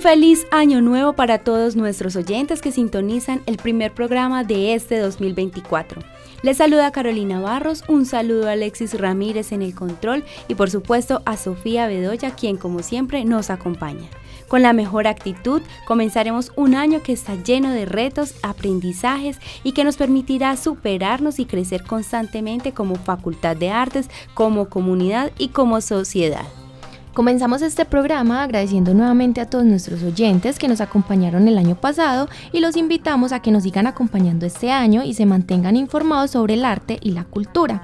Feliz año nuevo para todos nuestros oyentes que sintonizan el primer programa de este 2024. Les saluda Carolina Barros, un saludo a Alexis Ramírez en el control y por supuesto a Sofía Bedoya, quien como siempre nos acompaña. Con la mejor actitud comenzaremos un año que está lleno de retos, aprendizajes y que nos permitirá superarnos y crecer constantemente como facultad de artes, como comunidad y como sociedad. Comenzamos este programa agradeciendo nuevamente a todos nuestros oyentes que nos acompañaron el año pasado y los invitamos a que nos sigan acompañando este año y se mantengan informados sobre el arte y la cultura.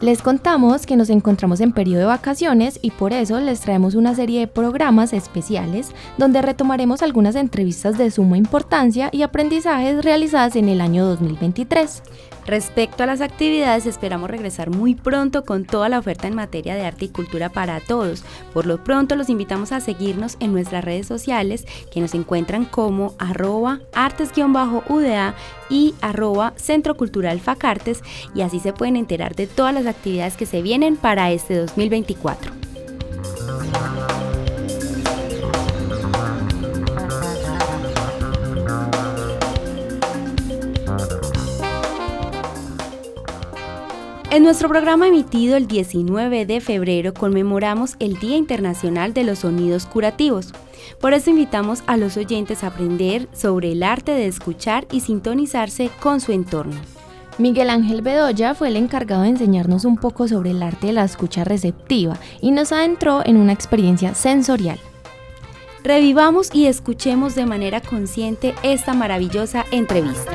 Les contamos que nos encontramos en periodo de vacaciones y por eso les traemos una serie de programas especiales donde retomaremos algunas entrevistas de suma importancia y aprendizajes realizadas en el año 2023. Respecto a las actividades, esperamos regresar muy pronto con toda la oferta en materia de arte y cultura para todos. Por lo pronto los invitamos a seguirnos en nuestras redes sociales que nos encuentran como arroba artes-uda y arroba Centro Cultural Facartes y así se pueden enterar de todas las actividades que se vienen para este 2024. En nuestro programa emitido el 19 de febrero conmemoramos el Día Internacional de los Sonidos Curativos. Por eso invitamos a los oyentes a aprender sobre el arte de escuchar y sintonizarse con su entorno. Miguel Ángel Bedoya fue el encargado de enseñarnos un poco sobre el arte de la escucha receptiva y nos adentró en una experiencia sensorial. Revivamos y escuchemos de manera consciente esta maravillosa entrevista.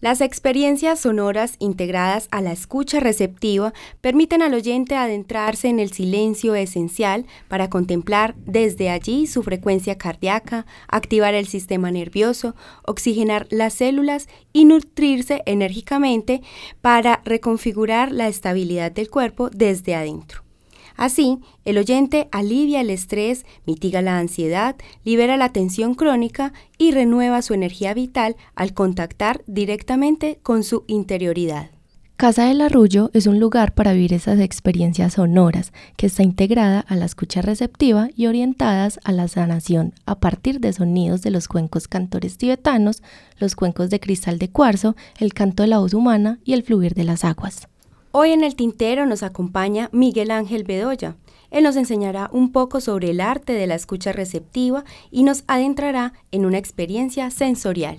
Las experiencias sonoras integradas a la escucha receptiva permiten al oyente adentrarse en el silencio esencial para contemplar desde allí su frecuencia cardíaca, activar el sistema nervioso, oxigenar las células y nutrirse enérgicamente para reconfigurar la estabilidad del cuerpo desde adentro. Así, el oyente alivia el estrés, mitiga la ansiedad, libera la tensión crónica y renueva su energía vital al contactar directamente con su interioridad. Casa del Arrullo es un lugar para vivir esas experiencias sonoras que está integrada a la escucha receptiva y orientadas a la sanación a partir de sonidos de los cuencos cantores tibetanos, los cuencos de cristal de cuarzo, el canto de la voz humana y el fluir de las aguas. Hoy en el tintero nos acompaña Miguel Ángel Bedoya. Él nos enseñará un poco sobre el arte de la escucha receptiva y nos adentrará en una experiencia sensorial.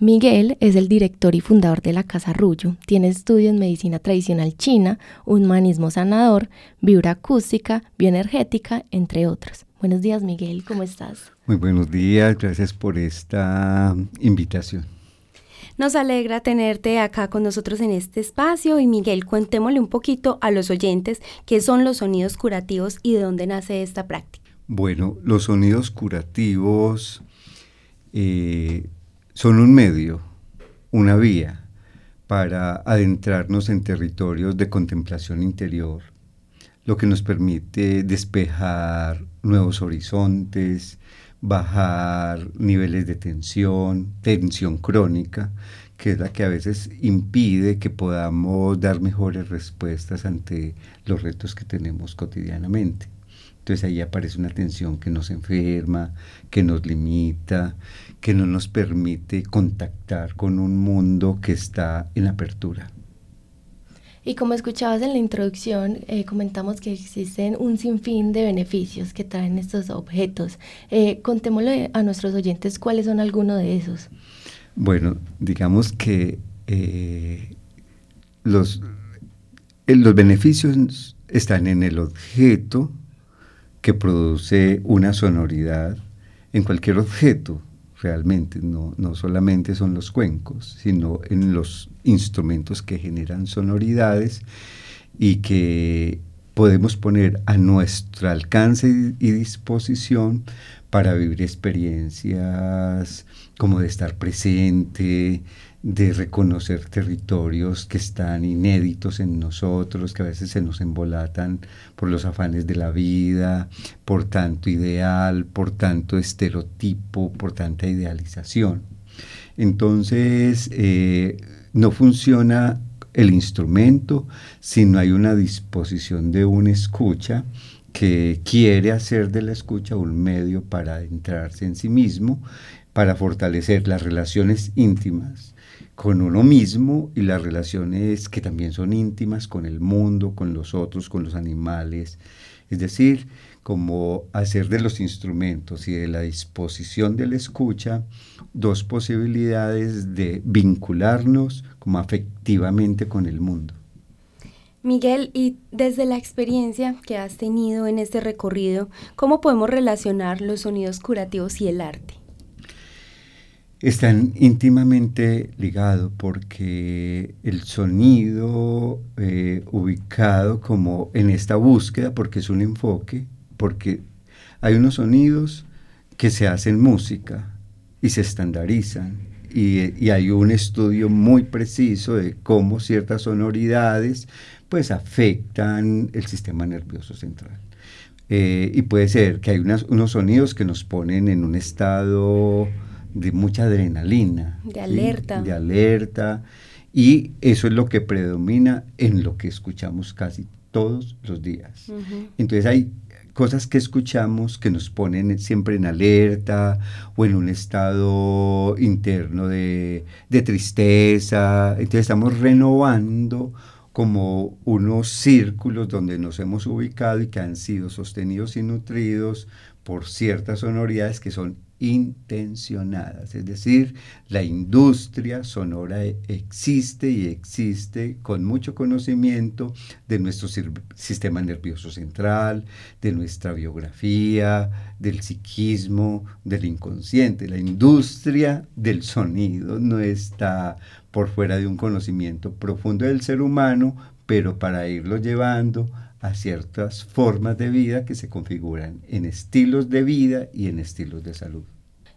Miguel es el director y fundador de la Casa Rullo. Tiene estudios en medicina tradicional china, humanismo sanador, vibroacústica, bioenergética, entre otros. Buenos días, Miguel, ¿cómo estás? Muy buenos días, gracias por esta invitación. Nos alegra tenerte acá con nosotros en este espacio y Miguel, cuéntemosle un poquito a los oyentes qué son los sonidos curativos y de dónde nace esta práctica. Bueno, los sonidos curativos eh, son un medio, una vía para adentrarnos en territorios de contemplación interior, lo que nos permite despejar nuevos horizontes, bajar niveles de tensión, tensión crónica, que es la que a veces impide que podamos dar mejores respuestas ante los retos que tenemos cotidianamente. Entonces ahí aparece una tensión que nos enferma, que nos limita, que no nos permite contactar con un mundo que está en apertura. Y como escuchabas en la introducción, eh, comentamos que existen un sinfín de beneficios que traen estos objetos. Eh, contémosle a nuestros oyentes cuáles son algunos de esos. Bueno, digamos que eh, los, los beneficios están en el objeto que produce una sonoridad, en cualquier objeto realmente, no, no solamente son los cuencos, sino en los instrumentos que generan sonoridades y que podemos poner a nuestro alcance y disposición para vivir experiencias como de estar presente, de reconocer territorios que están inéditos en nosotros, que a veces se nos embolatan por los afanes de la vida, por tanto ideal, por tanto estereotipo, por tanta idealización. Entonces, eh, no funciona el instrumento si no hay una disposición de una escucha que quiere hacer de la escucha un medio para adentrarse en sí mismo, para fortalecer las relaciones íntimas con uno mismo y las relaciones que también son íntimas con el mundo, con los otros, con los animales. Es decir, como hacer de los instrumentos y de la disposición de la escucha dos posibilidades de vincularnos como afectivamente con el mundo. Miguel, y desde la experiencia que has tenido en este recorrido, ¿cómo podemos relacionar los sonidos curativos y el arte? Están íntimamente ligados porque el sonido eh, ubicado como en esta búsqueda, porque es un enfoque, porque hay unos sonidos que se hacen música y se estandarizan y, hay un estudio muy preciso de cómo ciertas sonoridades pues afectan el sistema nervioso central. Eh, y puede ser que hay unos sonidos que nos ponen en un estado de mucha adrenalina. De alerta. De alerta. Y eso es lo que predomina en lo que escuchamos casi todos los días. Entonces hay cosas que escuchamos que nos ponen siempre en alerta o en un estado interno de, de tristeza. Entonces estamos renovando como unos círculos donde nos hemos ubicado y que han sido sostenidos y nutridos por ciertas sonoridades que son intencionadas, es decir, la industria sonora existe y existe con mucho conocimiento de nuestro sistema nervioso central, de nuestra biografía, del psiquismo, del inconsciente. La industria del sonido no está por fuera de un conocimiento profundo del ser humano, pero para irlo llevando a ciertas formas de vida que se configuran en estilos de vida y en estilos de salud.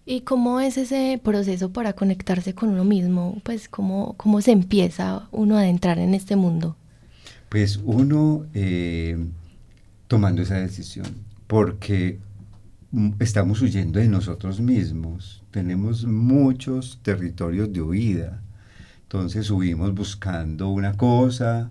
¿Y cómo es ese proceso para conectarse con uno mismo? Pues cómo, cómo se empieza uno a adentrar en este mundo. Pues uno eh, tomando esa decisión, porque estamos huyendo de nosotros mismos, tenemos muchos territorios de huida, entonces huimos buscando una cosa,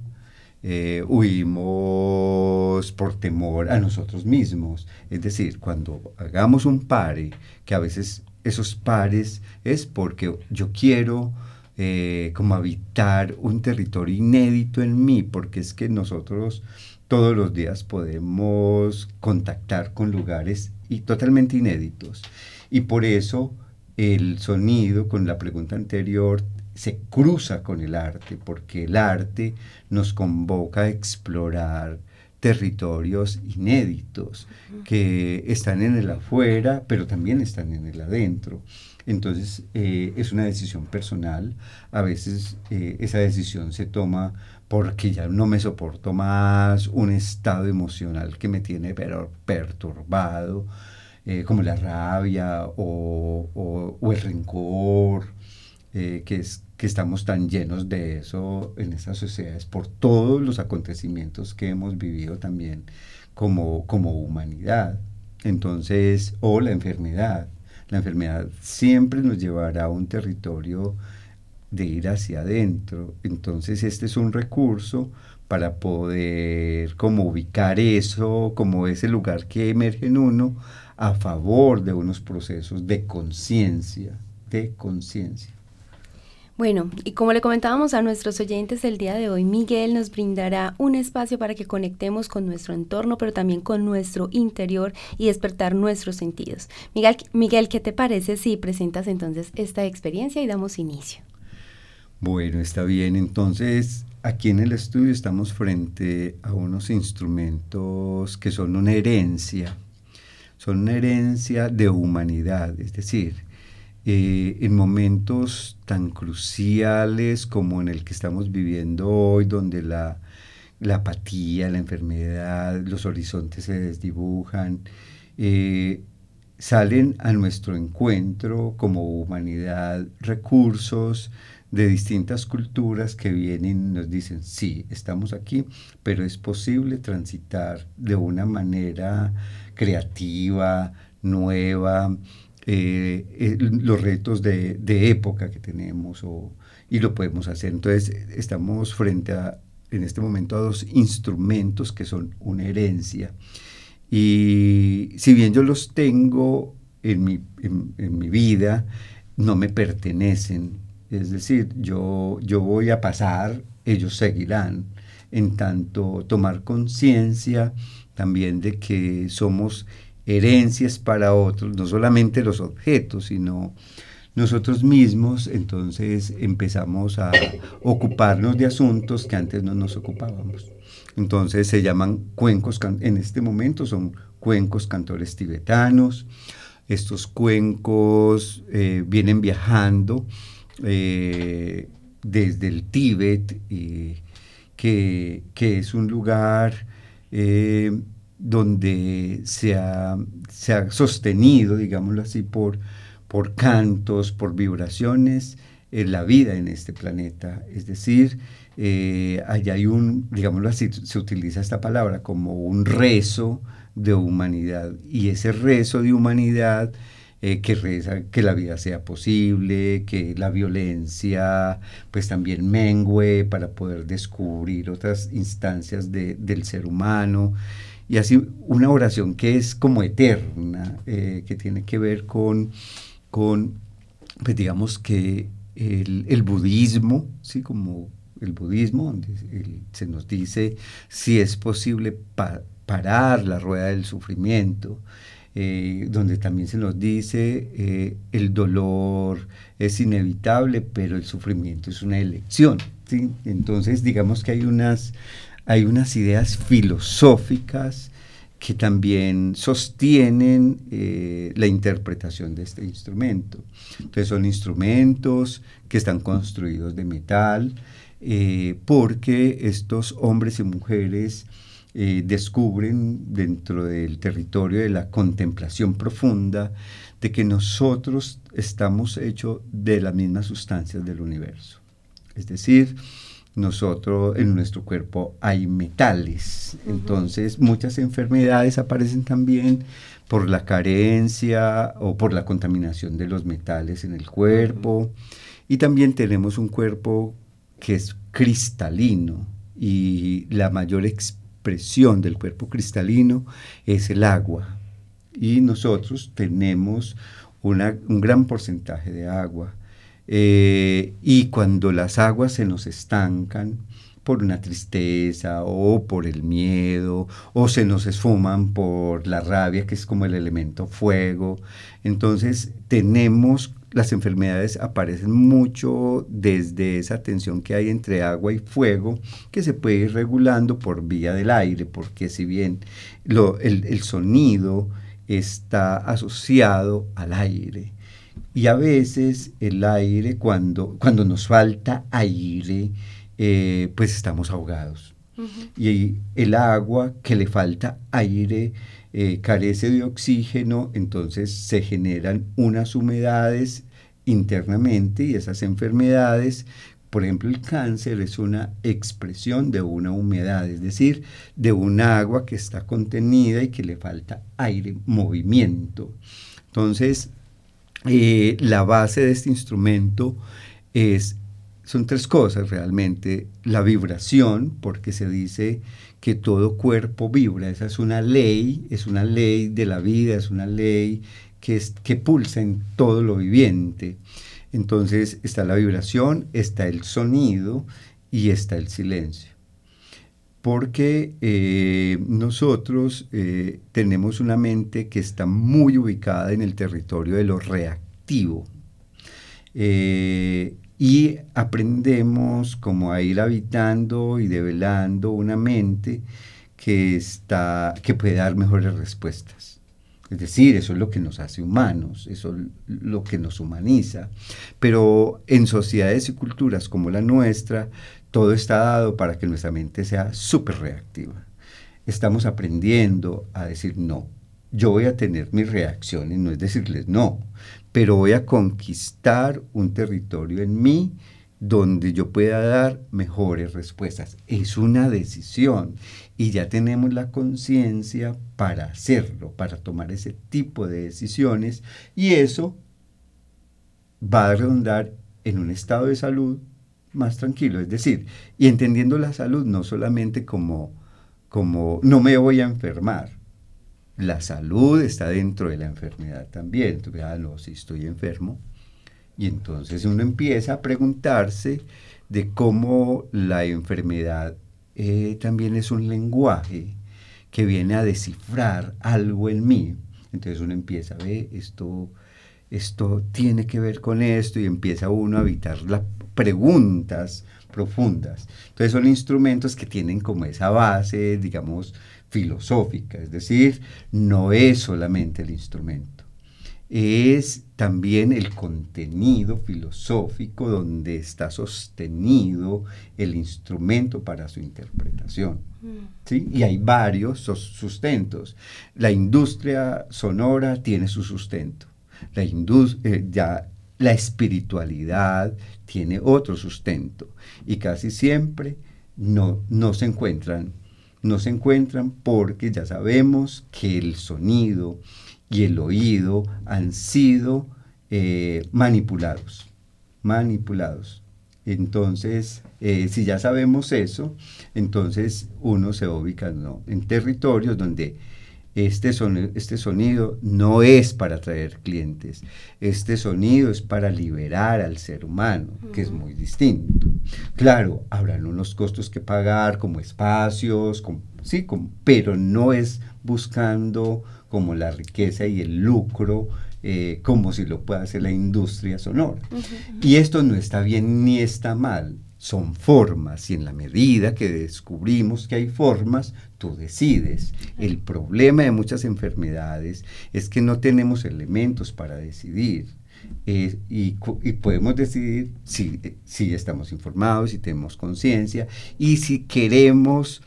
eh, huimos por temor a nosotros mismos. Es decir, cuando hagamos un pare, que a veces esos pares es porque yo quiero eh, como habitar un territorio inédito en mí, porque es que nosotros todos los días podemos contactar con lugares y totalmente inéditos. Y por eso el sonido, con la pregunta anterior, se cruza con el arte, porque el arte nos convoca a explorar territorios inéditos que están en el afuera, pero también están en el adentro. Entonces eh, es una decisión personal, a veces eh, esa decisión se toma porque ya no me soporto más un estado emocional que me tiene perturbado, eh, como la rabia o, o el rencor que, es, que estamos tan llenos de eso en estas sociedades por todos los acontecimientos que hemos vivido también como, como humanidad. Entonces, o la enfermedad. La enfermedad siempre nos llevará a un territorio de ir hacia adentro. Entonces, este es un recurso para poder como ubicar eso, como ese lugar que emerge en uno a favor de unos procesos de conciencia, de conciencia. Bueno, y como le comentábamos a nuestros oyentes el día de hoy, Miguel nos brindará un espacio para que conectemos con nuestro entorno, pero también con nuestro interior y despertar nuestros sentidos. Miguel, Miguel, ¿qué te parece si presentas entonces esta experiencia y damos inicio? Bueno, está bien. Entonces, aquí en el estudio estamos frente a unos instrumentos que son una herencia, son una herencia de humanidad, es decir, eh, en momentos tan cruciales como en el que estamos viviendo hoy, donde la, apatía, la enfermedad, los horizontes se desdibujan, eh, salen a nuestro encuentro como humanidad recursos de distintas culturas que vienen y nos dicen, sí, estamos aquí, pero es posible transitar de una manera creativa, nueva, eh, eh, los retos de, época que tenemos y lo podemos hacer. Entonces estamos frente a, en este momento, a dos instrumentos que son una herencia. Y si bien yo los tengo en mi, en, mi vida, no me pertenecen. Es decir, yo, yo voy a pasar, ellos seguirán. En tanto, tomar conciencia también de que somos herencias para otros, no solamente los objetos, sino nosotros mismos, entonces empezamos a ocuparnos de asuntos que antes no nos ocupábamos. Entonces se llaman cuencos, en este momento son cuencos cantores tibetanos. Estos cuencos eh, vienen viajando eh, desde el Tíbet, eh, que, que, es un lugar donde se ha, sostenido, digámoslo así, por, por cantos, por vibraciones, en la vida en este planeta. Es decir, eh, allá hay un, digámoslo así, se utiliza esta palabra como un rezo de humanidad. Y ese rezo de humanidad eh, que reza que la vida sea posible, que la violencia pues también mengue para poder descubrir otras instancias del ser humano y así una oración que es como eterna, eh, que tiene que ver con, con pues digamos que el, budismo, ¿sí? como el budismo, donde se nos dice si es posible parar la rueda del sufrimiento, eh, donde también se nos dice eh, el dolor es inevitable, pero el sufrimiento es una elección. ¿sí? Entonces, digamos que hay unas hay unas ideas filosóficas que también sostienen eh, la interpretación de este instrumento. Entonces son instrumentos que están construidos de metal, eh, porque estos hombres y mujeres eh, descubren dentro del territorio de la contemplación profunda de que nosotros estamos hechos de las mismas sustancias del universo. Es decir, nosotros en nuestro cuerpo hay metales. Entonces muchas enfermedades aparecen también por la carencia o por la contaminación de los metales en el cuerpo. Y también tenemos un cuerpo que es cristalino y la mayor expresión del cuerpo cristalino es el agua. Y nosotros tenemos un gran porcentaje de agua. Eh, y cuando las aguas se nos estancan por una tristeza o por el miedo o se nos esfuman por la rabia, que es como el elemento fuego, entonces tenemos las enfermedades aparecen mucho desde esa tensión que hay entre agua y fuego, que se puede ir regulando por vía del aire, porque si bien el sonido está asociado al aire, y a veces el aire, cuando, cuando nos falta aire, eh, pues estamos ahogados. Y el agua que le falta aire eh, carece de oxígeno, entonces se generan unas humedades internamente y esas enfermedades, por ejemplo el cáncer es una expresión de una humedad, es decir, de un agua que está contenida y que le falta aire, movimiento. Entonces, eh, la base de este instrumento es, son tres cosas realmente. La vibración, porque se dice que todo cuerpo vibra. Esa es una ley, es una ley de la vida, es una ley que, es, que pulsa en todo lo viviente. Entonces está la vibración, está el sonido y está el silencio. Porque eh, nosotros eh, tenemos una mente que está muy ubicada en el territorio de lo reactivo. Eh, y aprendemos como a ir habitando y develando una mente que, está, que puede dar mejores respuestas. Es decir, eso es lo que nos hace humanos, eso es lo que nos humaniza. Pero en sociedades y culturas como la nuestra, todo está dado para que nuestra mente sea súper reactiva. Estamos aprendiendo a decir no. Yo voy a tener mis reacciones, no es decirles no, pero voy a conquistar un territorio en mí donde yo pueda dar mejores respuestas. Es una decisión y ya tenemos la conciencia para hacerlo, para tomar ese tipo de decisiones y eso va a redundar en un estado de salud más tranquilo, es decir, y entendiendo la salud no solamente como, como no me voy a enfermar, la salud está dentro de la enfermedad también. Tú, ah, no, si estoy enfermo. Y entonces uno empieza a preguntarse de cómo la enfermedad eh, también es un lenguaje que viene a descifrar algo en mí. Entonces uno empieza a ver, esto, esto tiene que ver con esto y empieza uno a evitar las preguntas profundas. Entonces son instrumentos que tienen como esa base, digamos, filosófica, es decir, no es solamente el instrumento, es también el contenido filosófico donde está sostenido el instrumento para su interpretación. Mm. ¿sí? Y hay varios sustentos. La industria sonora tiene su sustento. La, eh, ya, la espiritualidad tiene otro sustento. Y casi siempre no, no se encuentran no se encuentran porque ya sabemos que el sonido y el oído han sido eh, manipulados, manipulados. Entonces, eh, si ya sabemos eso, entonces uno se ubica en territorios donde este sonido, este sonido no es para atraer clientes, este sonido es para liberar al ser humano, que es muy distinto. Claro, habrán unos costos que pagar como espacios, sí, pero no es buscando como la riqueza y el lucro eh, como si lo pueda hacer la industria sonora. Y esto no está bien ni está mal, son formas y en la medida que descubrimos que hay formas, tú decides. El problema de muchas enfermedades es que no tenemos elementos para decidir. Eh, y, podemos decidir si, si, estamos informados, si tenemos conciencia y si queremos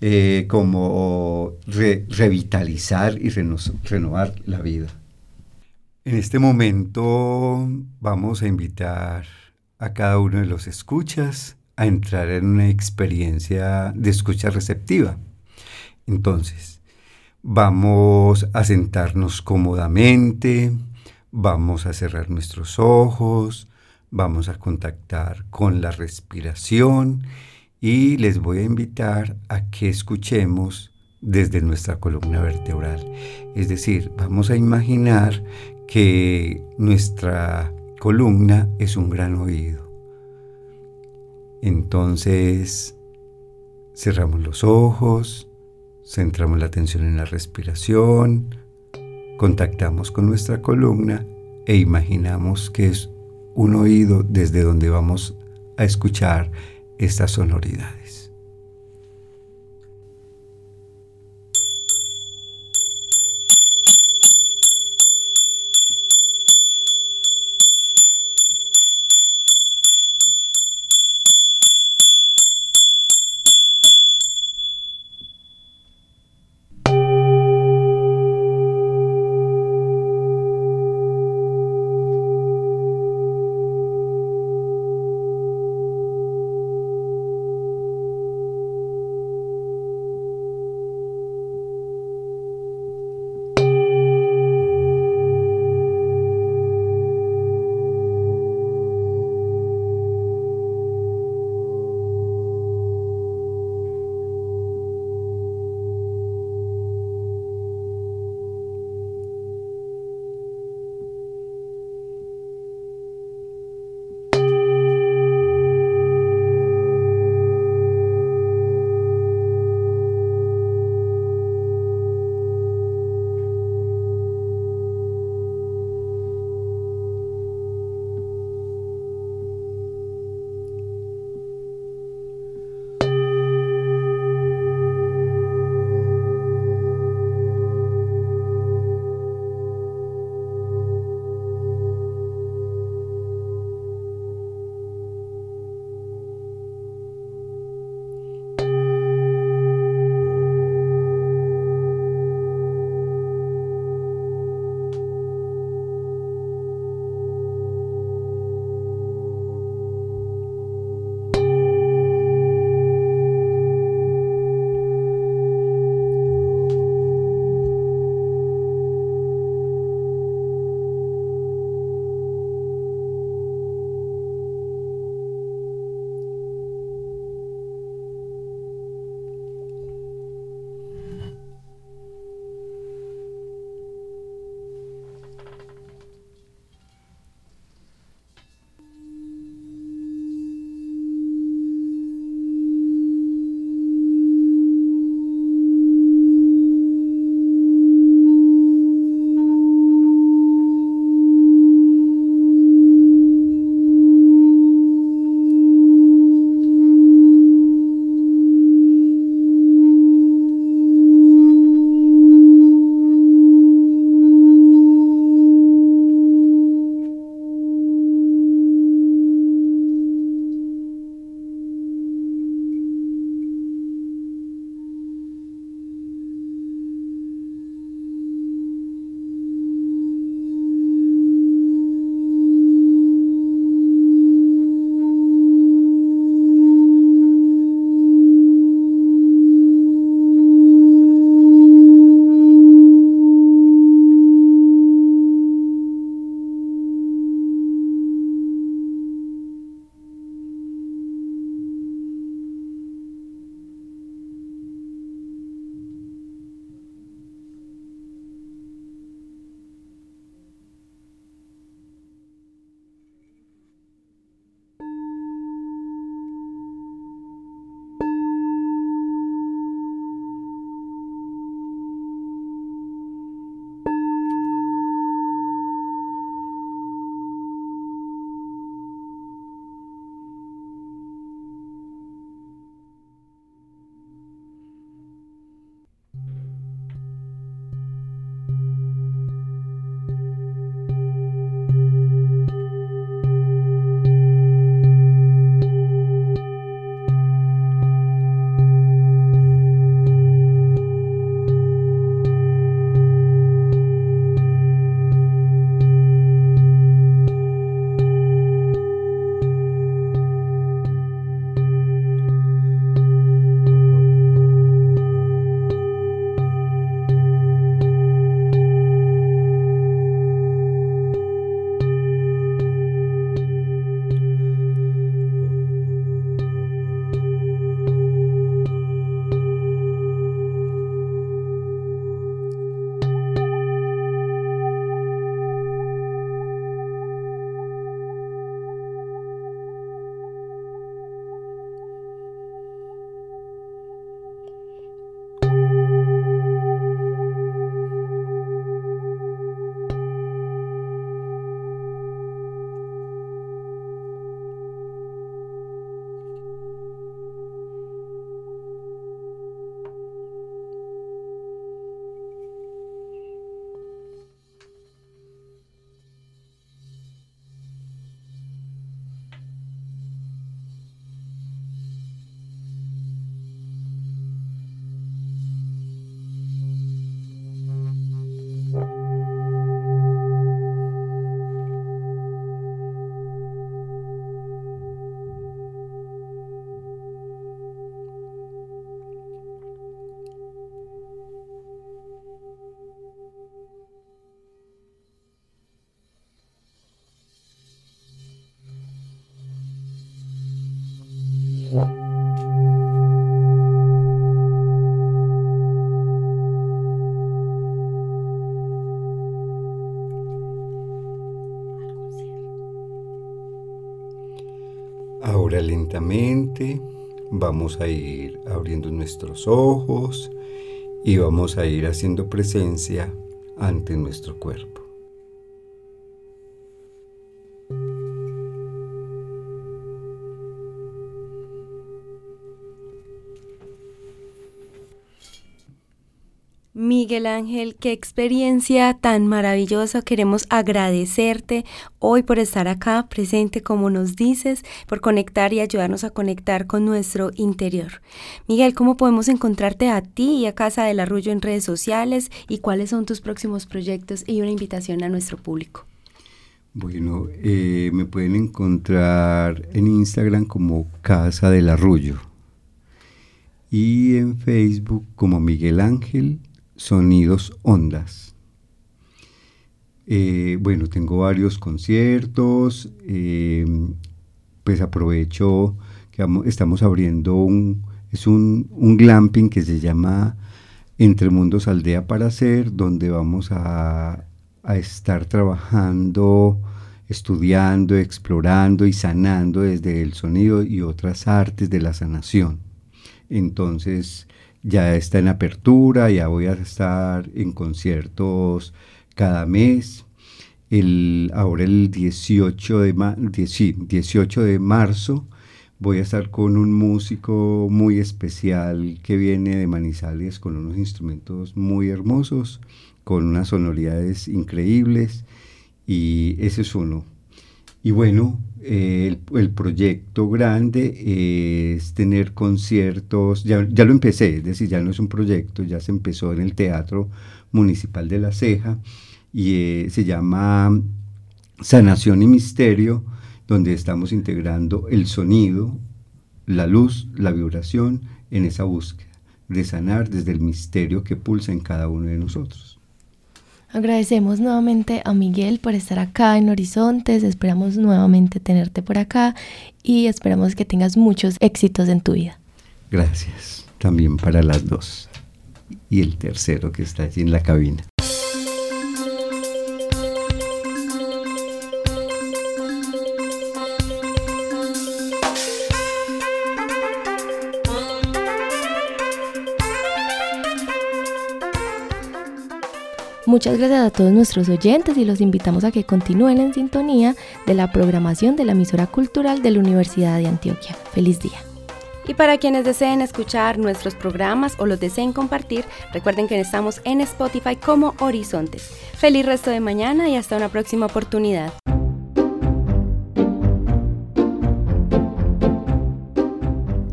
eh, como revitalizar y renovar la vida. En este momento vamos a invitar a cada uno de los escuchas a entrar en una experiencia de escucha receptiva. Entonces, vamos a sentarnos cómodamente, vamos a cerrar nuestros ojos, vamos a contactar con la respiración y les voy a invitar a que escuchemos desde nuestra columna vertebral. Es decir, vamos a imaginar que nuestra columna es un gran oído. Entonces, cerramos los ojos, centramos la atención en la respiración, contactamos con nuestra columna e imaginamos que es un oído desde donde vamos a escuchar estas sonoridades. Lentamente vamos a ir abriendo nuestros ojos y vamos a ir haciendo presencia ante nuestro cuerpo. Ángel, qué experiencia tan maravillosa. Queremos agradecerte hoy por estar acá presente, como nos dices, por conectar y ayudarnos a conectar con nuestro interior. Miguel, ¿cómo podemos encontrarte a ti y a Casa del Arrullo en redes sociales y cuáles son tus próximos proyectos y una invitación a nuestro público? Bueno, eh, me pueden encontrar en Instagram como Casa del Arrullo y en Facebook como Miguel Ángel sonidos ondas. Eh, bueno, tengo varios conciertos, eh, pues aprovecho que estamos abriendo un, es un, glamping que se llama Entre Mundos Aldea para Hacer, donde vamos a, a estar trabajando, estudiando, explorando y sanando desde el sonido y otras artes de la sanación. Entonces, ya está en apertura, ya voy a estar en conciertos cada mes. El, ahora el 18 de, 18 de marzo voy a estar con un músico muy especial que viene de Manizales con unos instrumentos muy hermosos, con unas sonoridades increíbles y ese es uno. Y bueno, el, proyecto grande es tener conciertos, ya, lo empecé, es decir, ya no es un proyecto, ya se empezó en el Teatro Municipal de La Ceja y eh, se llama Sanación y Misterio, donde estamos integrando el sonido, la luz, la vibración en esa búsqueda de sanar desde el misterio que pulsa en cada uno de nosotros. Agradecemos nuevamente a Miguel por estar acá en Horizontes, esperamos nuevamente tenerte por acá y esperamos que tengas muchos éxitos en tu vida. Gracias, también para las dos. Y el tercero que está allí en la cabina. Muchas gracias a todos nuestros oyentes y los invitamos a que continúen en sintonía de la programación de la emisora cultural de la Universidad de Antioquia. Feliz día. Y para quienes deseen escuchar nuestros programas o los deseen compartir, recuerden que estamos en Spotify como Horizontes. Feliz resto de mañana y hasta una próxima oportunidad.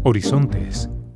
Horizontes,